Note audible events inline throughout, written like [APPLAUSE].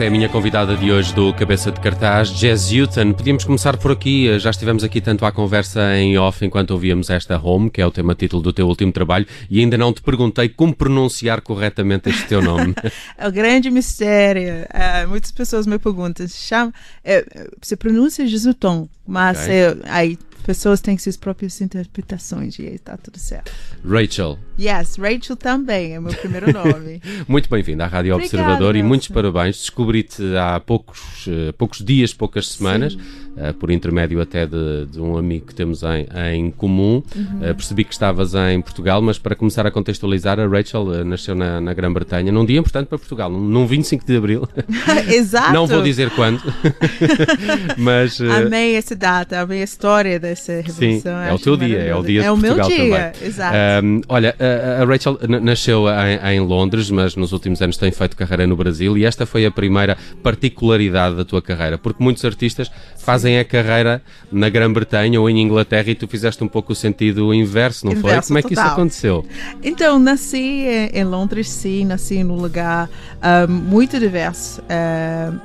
Esta é a minha convidada de hoje do Cabeça de Cartaz, Jazz Newton. Podíamos começar por aqui, já estivemos aqui tanto à conversa em off enquanto ouvíamos esta Home, que é o tema título do teu último trabalho, e ainda não te perguntei como pronunciar corretamente este teu nome. [LAUGHS] é o grande mistério. Uh, muitas pessoas me perguntam, chama, é, você pronuncia Jesuton, mas okay. é, aí pessoas têm suas próprias interpretações e aí está tudo certo. Rachel. Yes, Rachel também é meu primeiro [LAUGHS] nome. Muito bem-vinda à Rádio Obrigada, Observador e muitos parabéns. Descobri-te há poucos, uh, poucos dias, poucas semanas. Uh, por intermédio até de, de, um amigo que temos em, em comum. Uhum. Uh, percebi que estavas em Portugal, mas para começar a contextualizar, a Rachel uh, nasceu na, na Grã-Bretanha num dia importante para Portugal, num, num 25 de Abril. [LAUGHS] Exato. Não vou dizer quando, [LAUGHS] mas... Amei essa data, amei a história dessa revolução. Sim, é o teu dia, é o dia é também. É o meu dia, exato. olha, a, Rachel nasceu em, em Londres, mas nos últimos anos tem feito carreira no Brasil e esta foi a primeira particularidade da tua carreira, porque muitos artistas fazem a carreira na Grã-Bretanha ou em Inglaterra e tu fizeste um pouco o sentido inverso, não inverso, foi? Como é que total. isso aconteceu? Então, nasci em Londres, sim, nasci num lugar um, muito diverso,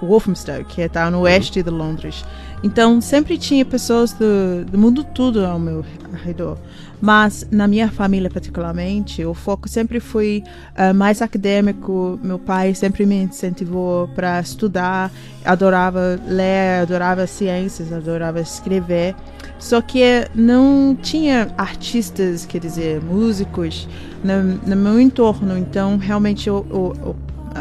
um, Walthamstow, que está no uhum. oeste de Londres. Então, sempre tinha pessoas do, do mundo todo ao meu redor. Mas na minha família, particularmente, o foco sempre foi uh, mais acadêmico. Meu pai sempre me incentivou para estudar, adorava ler, adorava ciências, adorava escrever. Só que não tinha artistas, quer dizer, músicos no, no meu entorno. Então, realmente, o, o,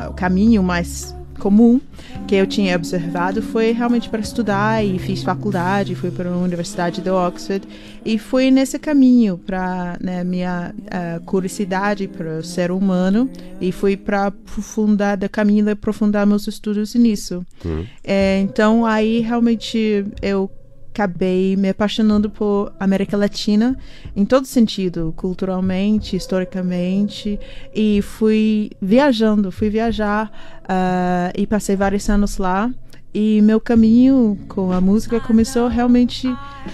o caminho mais comum que eu tinha observado foi realmente para estudar e fiz faculdade, fui para a Universidade de Oxford e fui nesse caminho para né, minha uh, curiosidade para o ser humano e fui para aprofundar da caminho de aprofundar meus estudos nisso. Uhum. É, então aí realmente eu acabei me apaixonando por América Latina em todo sentido, culturalmente, historicamente, e fui viajando, fui viajar uh, e passei vários anos lá. E meu caminho com a música começou realmente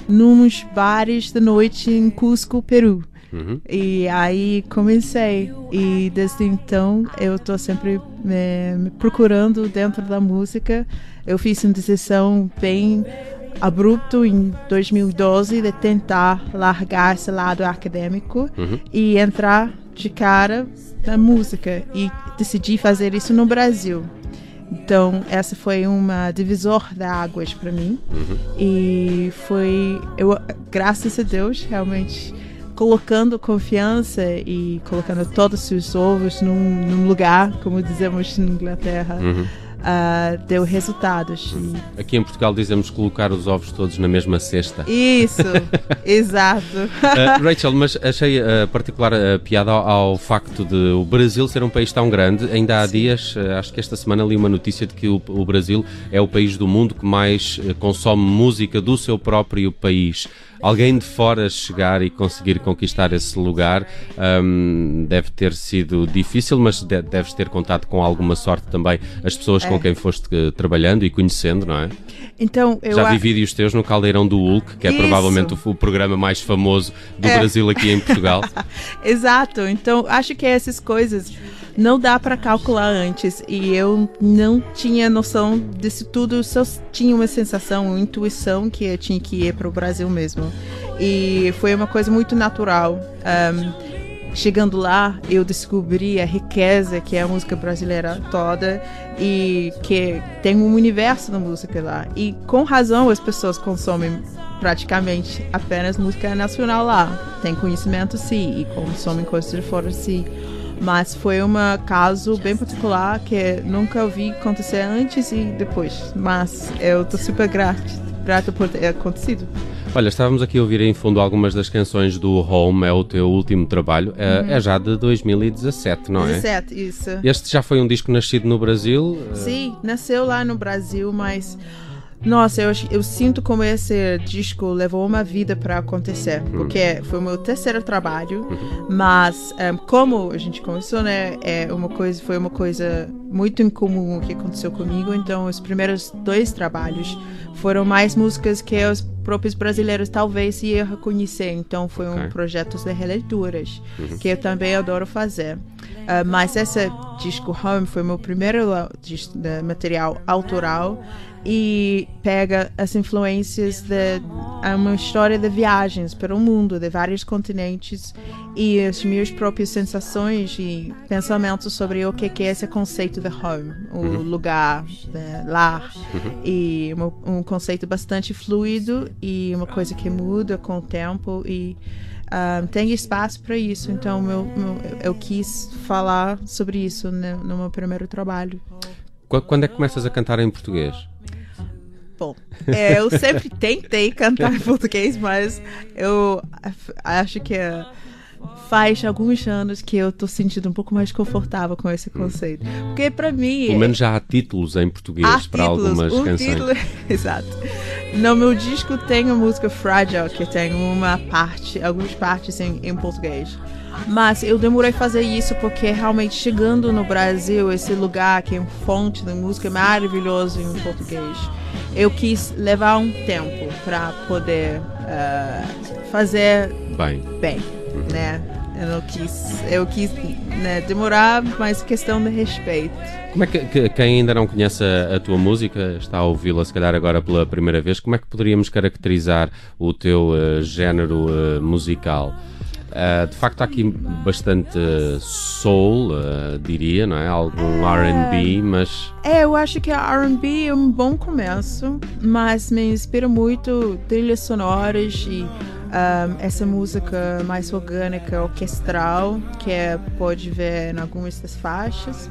nos bares de noite em Cusco, Peru. Uhum. E aí comecei. E desde então eu estou sempre me, me procurando dentro da música. Eu fiz uma decisão bem abrupto em 2012 de tentar largar esse lado acadêmico uhum. e entrar de cara na música e decidi fazer isso no Brasil. Então, essa foi uma divisor de águas para mim. Uhum. E foi, eu, graças a Deus, realmente colocando confiança e colocando todos os seus ovos num, num lugar, como dizemos na Inglaterra. Uhum uh, deu resultados. Aqui em Portugal dizemos colocar os ovos todos na mesma cesta. Isso, [LAUGHS] exato. Uh, Rachel, mas achei uh, particular uh, piada ao, ao, facto de o Brasil ser um país tão grande. Ainda há Sim. dias, acho que esta semana li uma notícia de que o, o Brasil é o país do mundo que mais consome música do seu próprio país alguém de fora chegar e conseguir conquistar esse lugar um, deve ter sido difícil, mas de, deves ter contado com alguma sorte também as pessoas é. com quem foste uh, trabalhando e conhecendo, não é? Então, eu Já vi vídeos teus no Caldeirão do Hulk, que é Isso. provavelmente o, o, programa mais famoso do é. Brasil aqui em Portugal. [LAUGHS] Exato, então acho que essas coisas não dá para calcular antes e eu não tinha noção disso tudo, só tinha uma sensação, uma intuição que eu tinha que ir para o Brasil mesmo. E foi uma coisa muito natural. Um, chegando lá, eu descobri a riqueza que é a música brasileira toda e que tem um universo da música lá. E com razão as pessoas consomem praticamente apenas música nacional lá. Tem conhecimento sim e consomem coisas de fora sim. Mas foi um caso bem particular que nunca vi acontecer antes e depois. Mas eu estou super grata, grata por ter acontecido. Olha, estávamos aqui a ouvir em fundo algumas das canções do Home, é o teu último trabalho. É, uhum. É, já de 2017, não 17, é? 17, isso. Este já foi um disco nascido no Brasil? Sim, nasceu lá no Brasil, mas nossa, eu, eu sinto como esse disco levou uma vida para acontecer, uhum. porque foi o meu terceiro trabalho, uhum. mas um, como a gente começou, né, é uma coisa, foi uma coisa muito incomum que aconteceu comigo, então os primeiros dois trabalhos foram mais músicas que os próprios brasileiros talvez iam reconhecer, então foi okay. um projeto de releituras, uhum. que eu também adoro fazer. Uh, mas esse disco Home foi meu primeiro disco de material autoral e pega as influências de é uma história de viagens pelo mundo, de vários continentes e as minhas próprias sensações e pensamentos sobre o que é esse conceito de home, o uhum. lugar, né, lar, uhum. e um, um, conceito bastante fluido e uma coisa que muda com o tempo e ah, tem espaço para isso. Então meu, meu, eu quis falar sobre isso né, no meu primeiro trabalho. Quando é que começas a cantar em português? Bom, é, eu sempre tentei cantar em português, mas eu acho que faz alguns anos que eu tô sentindo um pouco mais confortável com esse conceito. Porque para mim. Pelo menos já há títulos em português para algumas um canções. Título, [LAUGHS] exato. No meu disco tem a música Fragile, que tem uma parte, algumas partes em, em português. Mas eu demorei a fazer isso porque realmente chegando no Brasil, esse lugar que é fonte da música maravilhoso em português, eu quis levar um tempo para poder uh, fazer bem, bem. Né? Eu não quis, eu quis né, demorar, mas questão de respeito. Como é que, que quem ainda não conhece a, a tua música, está a ouvi-la se calhar agora pela primeira vez, como é que poderíamos caracterizar o teu uh, género uh, musical? Uh, de facto, há aqui bastante soul, diria, não é? Algum é, RB, mas. É, eu acho que RB é um bom começo, mas me inspira muito trilhas sonoras e um, essa música mais orgânica, orquestral, que é, pode ver em algumas das faixas.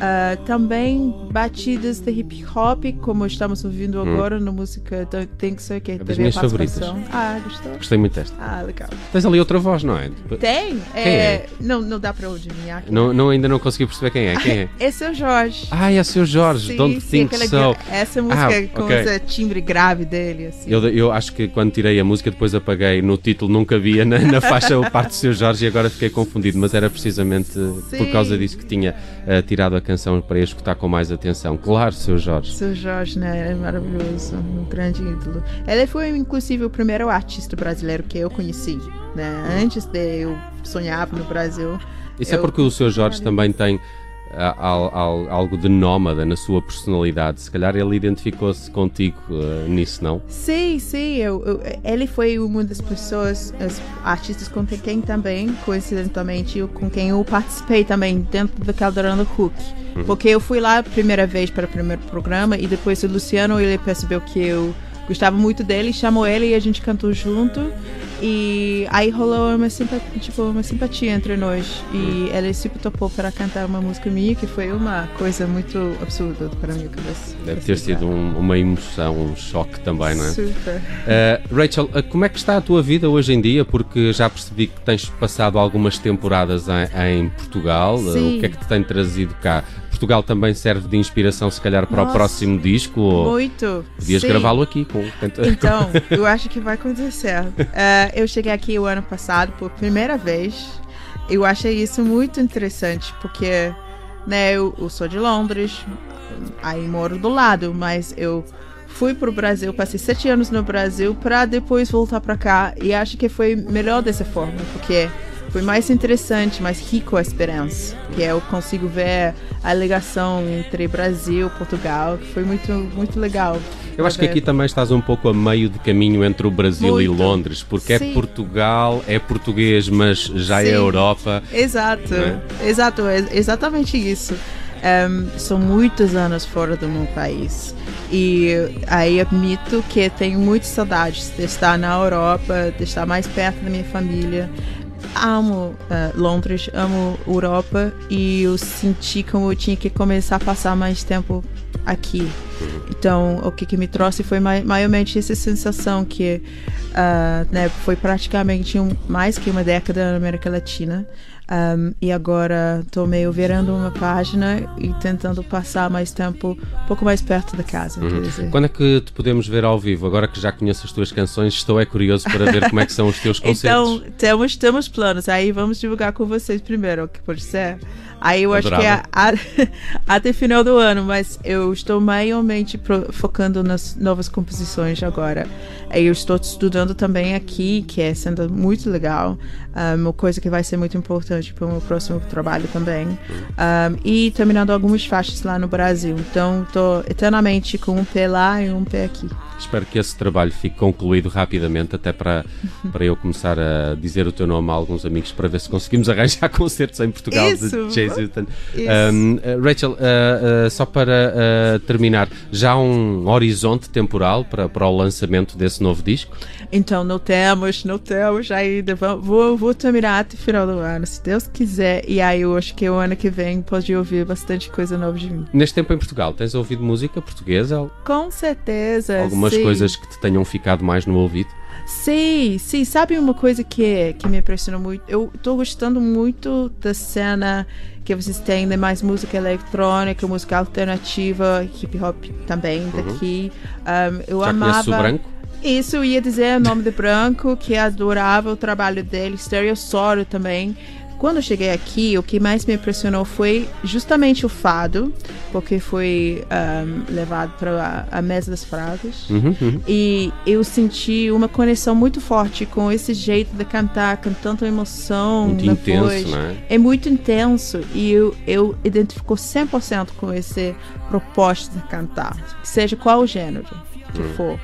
Uh, também batidas de hip hop, como estamos ouvindo hum. agora na música Tem que ser que é das minhas favoritas. Ah, gostou? Gostei muito desta. Ah, legal. Tens ali outra voz, não é? Tem. É, é? Não, não dá para adivinhar. Não, não, ainda não consegui perceber quem é. Quem é? [LAUGHS] É o Jorge. Ah, é o Jorge. Sim, Don't sim, Think So. Essa música ah, com okay. esse timbre grave dele. Assim. Eu, eu acho que quando tirei a música, depois apaguei no título, nunca via na, na faixa o parte do seu Jorge e agora fiquei confundido, mas era precisamente sim. por causa disso que tinha uh, tirado a canção para escutar com mais atenção. Claro, seu Jorge. Seu Jorge, né? É maravilhoso, um grande ídolo. Ele foi, inclusive, o primeiro artista brasileiro que eu conheci, né? Antes de eu sonhava no Brasil. Isso é eu... é porque o seu Jorge também tem algo de nómada na sua personalidade. Se calhar ele identificou-se contigo uh, nisso, não? Sim, sim. Eu, eu, ele foi uma das pessoas, as artistas com quem também, coincidentemente, com quem eu participei também dentro da Caldeirão do Cook. Uhum. Porque eu fui lá a primeira vez para o primeiro programa e depois o Luciano ele percebeu que eu gostava muito dele, chamou ele e a gente cantou junto. E aí rolou uma simpatia, tipo, uma simpatia entre nós. E ela se topou para cantar uma música minha, que foi uma coisa muito absurda para mim. Deve ter sido um, uma emoção, um choque também, não é? Super. Uh, Rachel, uh, como é que está a tua vida hoje em dia? Porque já percebi que tens passado algumas temporadas em, em Portugal. Uh, o que é que te tem trazido cá? Portugal também serve de inspiração, se calhar, para Nossa, o próximo disco? Muito. Podias gravá-lo aqui com. Então, [LAUGHS] eu acho que vai acontecer. Uh, eu cheguei aqui o ano passado por primeira vez. Eu achei isso muito interessante, porque né, eu, eu sou de Londres, aí moro do lado, mas eu fui para o Brasil, passei sete anos no Brasil para depois voltar para cá e acho que foi melhor dessa forma, porque foi mais interessante, mais rico a experiência, que eu consigo ver a ligação entre Brasil e Portugal, que foi muito, muito legal. Eu acho que aqui também estás um pouco a meio de caminho entre o Brasil muito. e Londres, porque é Sim. é Portugal, é português, mas já é Sim. é Europa. Exato, é? exato, é exatamente isso. Um, são muitos anos fora do meu país. E aí admito que tenho muitas saudades de estar na Europa, de estar mais perto da minha família amo uh, Londres, amo Europa e eu senti como eu tinha que começar a passar mais tempo aqui. Então, o que, que me trouxe foi maiormente essa sensação que uh, né, foi praticamente um, mais que uma década na América Latina. Um, e agora estou meio virando uma página e tentando passar mais tempo um pouco mais perto da casa. Uhum. Quando é que te podemos ver ao vivo? Agora que já conheço as tuas canções, estou é curioso para ver como é que são os teus [LAUGHS] concertos. então, temos, temos planos. Aí vamos divulgar com vocês primeiro, o que pode ser. Aí eu Adorava. acho que é a, [LAUGHS] até final do ano, mas eu estou maiormente pro, focando nas novas composições agora. Aí eu estou estudando também aqui, que é sendo muito legal, uma coisa que vai ser muito importante para o meu próximo trabalho também. Um, e terminando algumas faixas lá no Brasil. Então estou eternamente com um pé lá e um pé aqui. Espero que esse trabalho fique concluído rapidamente, até para, [LAUGHS] para eu começar a dizer o teu nome a alguns amigos para ver se conseguimos arranjar [LAUGHS] concertos em Portugal Isso. de Jay Hilton. Um, Rachel, uh, uh, só para uh, terminar, já há um horizonte temporal para, para o lançamento desse novo disco? Então, não temos, não temos ainda. Vou, vou terminar até o final do ano, se Deus quiser. E aí eu acho que o ano que vem pode ouvir bastante coisa nova de mim. Neste tempo em Portugal, tens ouvido música portuguesa? Com certeza. Algumas sim. coisas que te tenham ficado mais no ouvido? Sim, sim. Sabe uma coisa que, que me impressionou muito? Eu estou gostando muito da cena que vocês têm de mais música eletrônica, música alternativa, hip hop também uhum. daqui. Um, eu Já amava. O branco? Isso, eu ia dizer o nome de Branco, que adorava o trabalho dele, Stereossauro também. Quando eu cheguei aqui, o que mais me impressionou foi justamente o fado, porque foi um, levado para a, mesa das frases. Uhum, uhum. E eu senti uma conexão muito forte com esse jeito de cantar, com tanta emoção. Muito intenso, né? É muito intenso. E eu, eu identifico 100% com esse proposta de cantar, seja qual o gênero que uhum. for.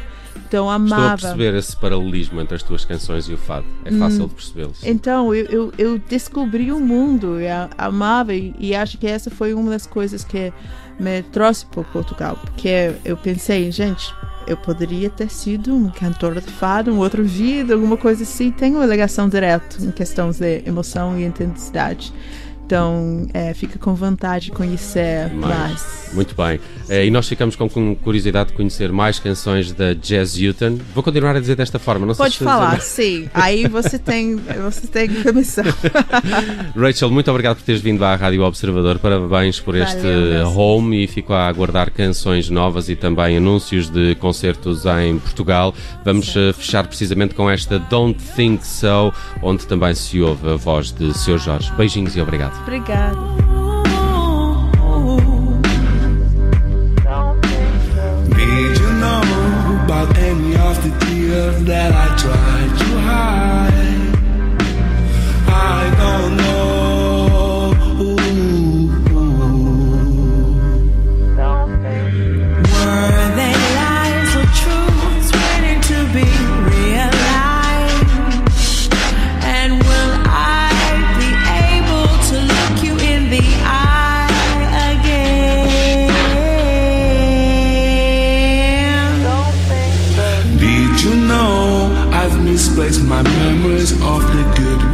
Então amava. Estou a perceber esse paralelismo entre as tuas canções e o fado. É fácil hum. de percebê-los. Então, eu, eu, eu, descobri o mundo, eu amava e, e, acho que essa foi uma das coisas que me trouxe para Portugal. Porque eu pensei, gente, eu poderia ter sido um cantor de fado, um outro vida, alguma coisa assim. Tem uma ligação direta em questões de emoção e intensidade. Então, é, fica com vontade de conhecer mais. mais. Muito bem. É, e nós ficamos com curiosidade de conhecer mais canções da Jazz Newton. Vou continuar a dizer desta forma. Não Pode falar, sim. Aí você tem, você tem permissão. [LAUGHS] Rachel, muito obrigado por teres vindo à Rádio Observador. Parabéns por este Valeu, home e fico a aguardar canções novas e também anúncios de concertos em Portugal. Vamos sim. Eh, fechar precisamente com esta Don't Think So, onde também se ouve a voz de Sr. Jorge. Beijinhos e obrigado. Muito obrigada. Did you know about any of the tears that I tried to hide? I don't know. Misplaced my memories of the good.